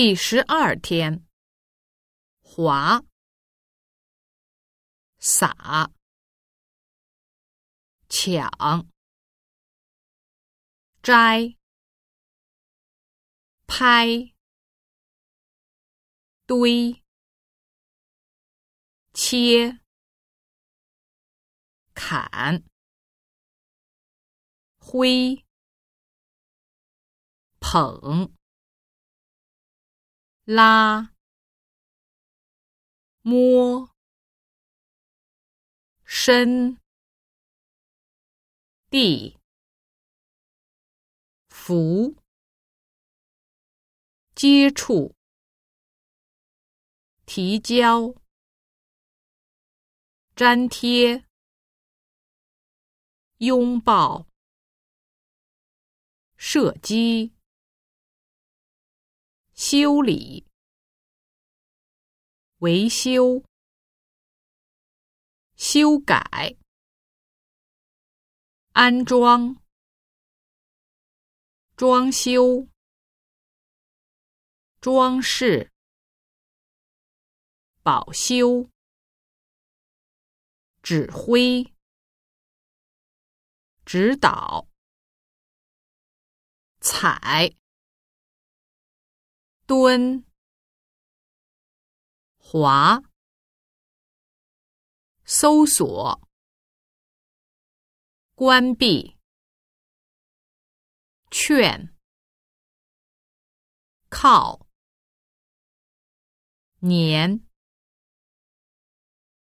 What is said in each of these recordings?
第十二天，划、撒、抢、摘、拍、堆、切、砍、挥、捧。拉、摸、伸、地、扶、接触、提交、粘贴、拥抱、射击。修理、维修、修改、安装、装修、装饰、保修、指挥、指导、采。蹲、滑、搜索、关闭、劝、靠、粘、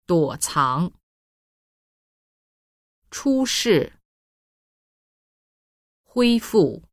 躲藏、出示、恢复。